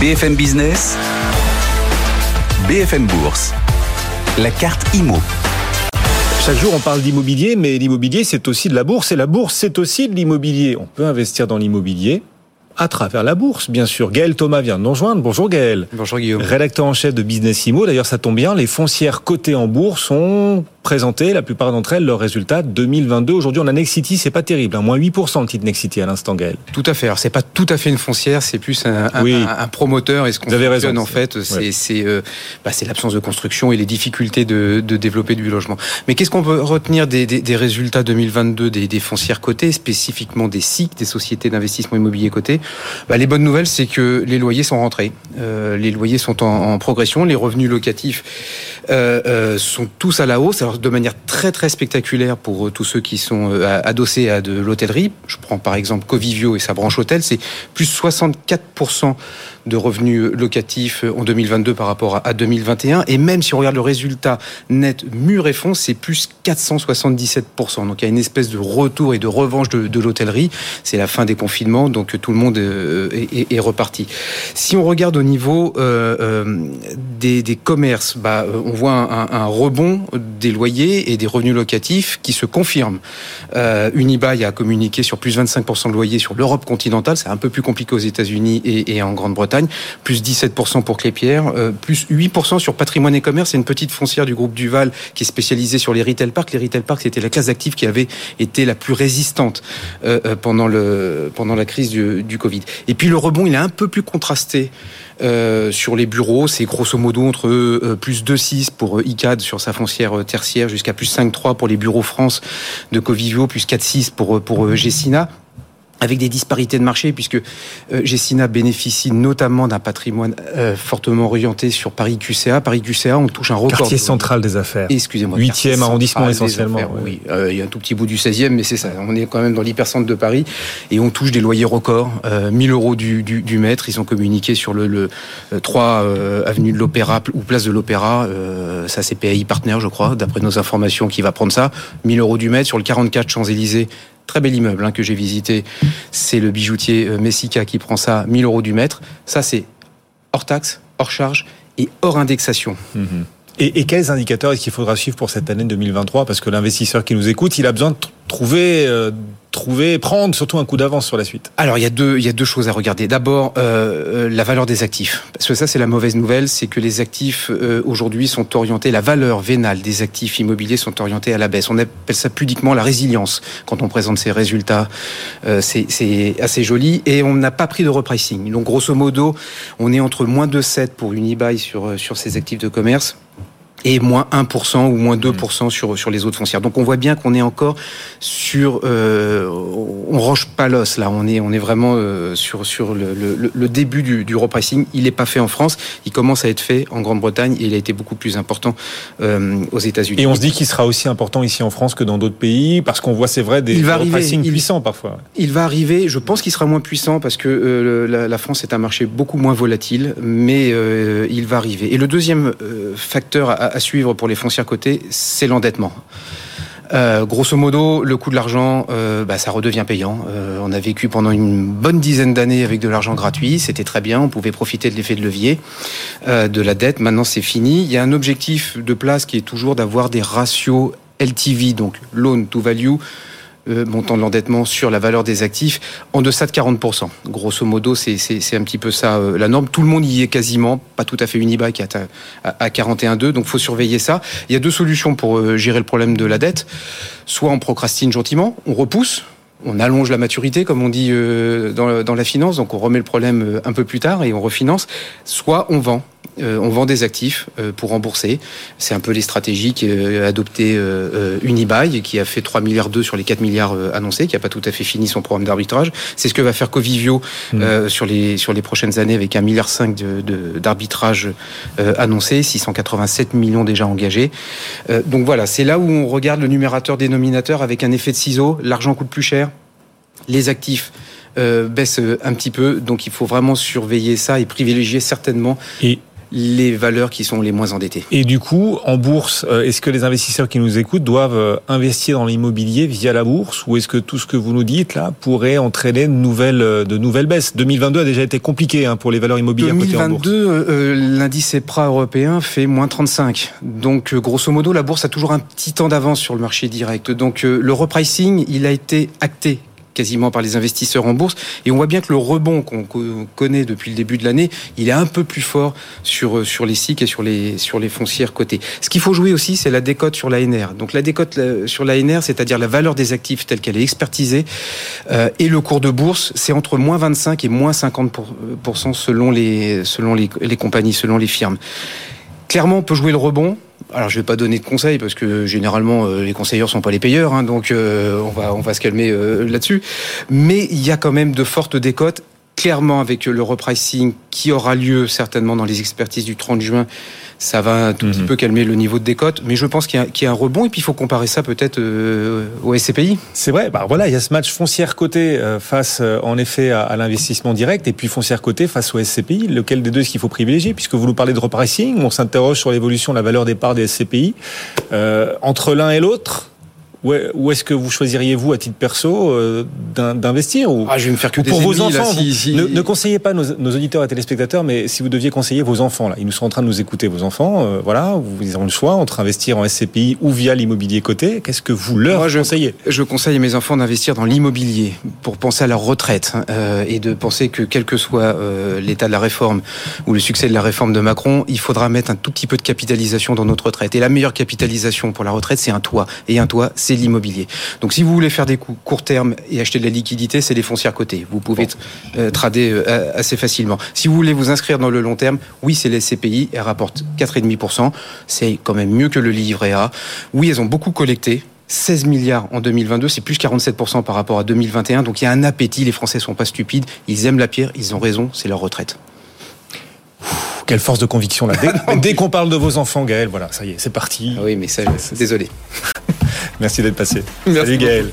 BFM Business, BFM Bourse, la carte IMO. Chaque jour, on parle d'immobilier, mais l'immobilier, c'est aussi de la bourse, et la bourse, c'est aussi de l'immobilier. On peut investir dans l'immobilier à travers la bourse, bien sûr. Gaël Thomas vient de nous rejoindre. Bonjour Gaël. Bonjour Guillaume. Rédacteur en chef de Business Imo. D'ailleurs, ça tombe bien, les foncières cotées en bourse ont présenté, la plupart d'entre elles, leurs résultats 2022. Aujourd'hui, on a Nexity, c'est pas terrible, hein. moins 8% le titre Nexity à l'instant, Gaël. Tout à fait. Alors, c'est pas tout à fait une foncière, c'est plus un, un, Oui. un- un promoteur. Et ce qu'on avez raison, fonctionne, en fait, c'est ouais. c'est euh, bah, l'absence de construction et les difficultés de, de développer du logement. Mais qu'est-ce qu'on peut retenir des, des, des résultats 2022 des, des foncières cotées, spécifiquement des SIC, des sociétés d'investissement immobilier cotées? Bah, Les bonnes nouvelles, c'est que les loyers sont rentrés. Euh, les loyers sont en, en progression. Les revenus locatifs euh, euh, sont tous à la hausse. Alors, de manière très très spectaculaire pour euh, tous ceux qui sont euh, adossés à de l'hôtellerie. Je prends par exemple Covivio et sa branche hôtel, c'est plus 64% de revenus locatifs en 2022 par rapport à- à 2021. Et même si on regarde le résultat net mur et fond, c'est plus 477%. Donc il y a une espèce de retour et de revanche de, l'hôtellerie. C'est la fin des confinements, donc tout le monde euh, est, reparti. Si on regarde au niveau euh, euh, des, commerces, bah, on voit un, rebond des loyers et des revenus locatifs qui se confirment. Euh, Unibail a communiqué sur plus 25% de loyers sur l'Europe continentale. C'est un peu plus compliqué aux États-Unis et en Grande-Bretagne. Plus 17% pour Clépierre, euh, plus 8% sur patrimoine et commerce. C'est une petite foncière du groupe Duval qui est spécialisée sur les retail parks. Les retail parks, c'était la classe d'actifs qui avait été la plus résistante euh, euh, pendant, le, pendant la crise du, Covid. Et puis le rebond, il est un peu plus contrasté sur les bureaux. C'est grosso modo entre euh, plus 2,6 pour ICAD sur sa foncière tertiaire jusqu'à plus 5,3 pour les bureaux France de Covivio, plus 4,6 pour, pour Gessina avec des disparités de marché, puisque euh, Gessina bénéficie notamment d'un patrimoine euh, fortement orienté sur Paris QCA. Paris QCA, on touche un record. Quartier central des affaires. Excusez-moi. Huitième quartier arrondissement central des essentiellement, affaires, ouais. Oui, Euh, il y a un tout petit bout du 16e, mais c'est ça. On est quand même dans l'hypercentre de Paris et on touche des loyers records, euh, 1000 euros du, du, du mètre. Ils ont communiqué sur le, le euh, 3 euh, avenue de l'Opéra ou place de l'Opéra. Euh, ça, c'est PAI Partner, je crois, d'après nos informations, qui va prendre ça. 1000 euros du mètre sur le 44 Champs-Élysées. Très bel immeuble hein, que j'ai visité. C'est le bijoutier euh, Messica qui prend ça, 1000 euros du mètre. Ça, c'est hors taxe, hors charge et hors indexation. Mhm. Et, et quels indicateurs est-ce qu'il faudra suivre pour cette année 2023 Parce que l'investisseur qui nous écoute, il a besoin de tr- trouver, euh, trouver, prendre surtout un coup d'avance sur la suite. Alors il y a deux il y a deux choses à regarder. D'abord euh, euh, la valeur des actifs parce que ça c'est la mauvaise nouvelle, c'est que les actifs euh, aujourd'hui sont orientés la valeur vénale des actifs immobiliers sont orientés à la baisse. On appelle ça pudiquement la résilience quand on présente ces résultats. Euh, c'est assez joli et on n'a pas pris de repricing. Donc grosso modo, on est entre moins 2,7 pour Unibail sur euh, sur ces actifs de commerce et moins 1% ou moins 2% sur, sur les autres foncières. Donc on voit bien qu'on est encore sur... Euh, on roche pas l'os là, on est, on est vraiment euh, sur, sur le, le, le début du, du repricing. Il n'est pas fait en France, il commence à être fait en Grande-Bretagne et il a été beaucoup plus important euh, aux États-Unis. Et on se dit qu'il sera aussi important ici en France que dans d'autres pays, parce qu'on voit, c'est vrai, des Il va arriver, pricing il- puissants parfois. Il va arriver, je pense qu'il sera moins puissant parce que euh, la, la France est un marché beaucoup moins volatile, mais il va arriver. Et le deuxième facteur à, à suivre pour les foncières cotées, c'est l'endettement. Euh, grosso modo, le coût de l'argent, euh, bah, ça redevient payant. Euh, on a vécu pendant une bonne dizaine d'années avec de l'argent gratuit, c'était très bien, on pouvait profiter de l'effet de levier de la dette. Maintenant, c'est fini. Il y a un objectif de place qui est toujours d'avoir des ratios LTV, donc loan to value, euh, montant de l'endettement sur la valeur des actifs en deçà de 40%. Grosso modo, c'est un petit peu ça euh, la norme. Tout le monde y est quasiment, pas tout à fait Unibail qui est à, à, à 41,2, donc faut surveiller ça. Il y a deux solutions pour euh, gérer le problème de la dette. Soit on procrastine gentiment, on repousse, on allonge la maturité, comme on dit euh, dans, la finance, donc on remet le problème un peu plus tard et on refinance. Soit on vend. Euh, on vend des actifs euh, pour rembourser. C'est un peu les stratégies qu'a adopté euh, euh, Unibail, qui a fait 3 milliards 2 sur les 4 milliards euh, annoncés, qui n'a pas tout à fait fini son programme d'arbitrage. C'est ce que va faire Covivio euh, sur, les, sur les prochaines années avec 1,5 milliard de- de- d'arbitrage euh, annoncé, 687 millions déjà engagés. Euh, donc voilà, c'est là où on regarde le numérateur-dénominateur avec un effet de ciseau. L'argent coûte plus cher, les actifs euh, baissent un petit peu, donc il faut vraiment surveiller ça et privilégier certainement Et les valeurs qui sont les moins endettées. Et du coup, en bourse, euh, est-ce que les investisseurs qui nous écoutent doivent euh, investir dans l'immobilier via la bourse ou est-ce que tout ce que vous nous dites là pourrait entraîner de nouvelles, euh, de nouvelles baisses? 2022 a déjà été compliqué hein, pour les valeurs immobilières 2022, euh, l'indice EPRA européen fait moins 35. Donc, grosso modo, la bourse a toujours un petit temps d'avance sur le marché direct. Donc, le repricing, il a été acté quasiment par les investisseurs en bourse. Et on voit bien que le rebond qu'on connaît depuis le début de l'année, il est un peu plus fort sur, sur les SIC et sur les, sur les foncières cotées. Ce qu'il faut jouer aussi, c'est la décote sur l'ANR. Donc la décote sur l'ANR, c'est-à-dire la valeur des actifs telle qu'elle est expertisée, euh, et le cours de bourse, c'est entre moins 25 et moins 50% selon les, selon les compagnies, selon les firmes. Clairement, on peut jouer le rebond, alors je vais pas donner de conseils parce que généralement euh, les conseilleurs sont pas les payeurs, hein, donc euh, on va on va se calmer euh, là-dessus. Mais il y a quand même de fortes décotes clairement avec le repricing qui aura lieu certainement dans les expertises du 30 juin, ça va un tout petit mhm. peu calmer le niveau de décote. Mais je pense qu'il y, a un rebond et puis il faut comparer ça peut-être euh, au SCPI. C'est vrai. Bah voilà, il y a ce match foncière côté euh, face euh, en effet à, l'investissement direct et puis foncière côté face au SCPI. Lequel des deux est-ce qu'il faut privilégier? Puisque vous nous parlez de repricing, on s'interroge sur l'évolution de la valeur des parts des SCPI. entre l'un et l'autre, où est-ce que vous choisiriez vous à titre perso euh, d'investir ou ah, je vais me faire que pour vos enfants Ne, conseillez pas nos, auditeurs et téléspectateurs, mais si vous deviez conseiller vos enfants là, ils nous sont en train de nous écouter, vos enfants, euh, voilà, vous avez le choix entre investir en SCPI ou via l'immobilier coté. Qu'est-ce que vous leur je, conseillez? Je conseille à mes enfants d'investir dans l'immobilier pour penser à leur retraite hein, euh, et de penser que quel que soit l'état de la réforme ou le succès de la réforme de Macron, il faudra mettre un tout petit peu de capitalisation dans notre retraite. Et la meilleure capitalisation pour la retraite, c'est un toit. Et un toit, c'est l'immobilier. Donc si vous voulez faire des coups court terme et acheter de la liquidité, c'est des foncières cotées. Vous pouvez euh, trader euh, assez facilement. Si vous voulez vous inscrire dans le long terme, oui, c'est les CPI, elles rapportent 4,5%. C'est quand même mieux que le livret A. Oui, elles ont beaucoup collecté. 16 milliards en 2022, c'est plus 47% par rapport à 2021. Donc il y a un appétit, les Français sont pas stupides, ils aiment la pierre, ils ont raison, c'est leur retraite. Quelle force de conviction là. Dès, qu'on parle de vos enfants, Gaël, voilà, ça y est, c'est parti. Ah oui, mais ça, désolé. Merci d'être passé. Merci Salut Gaël.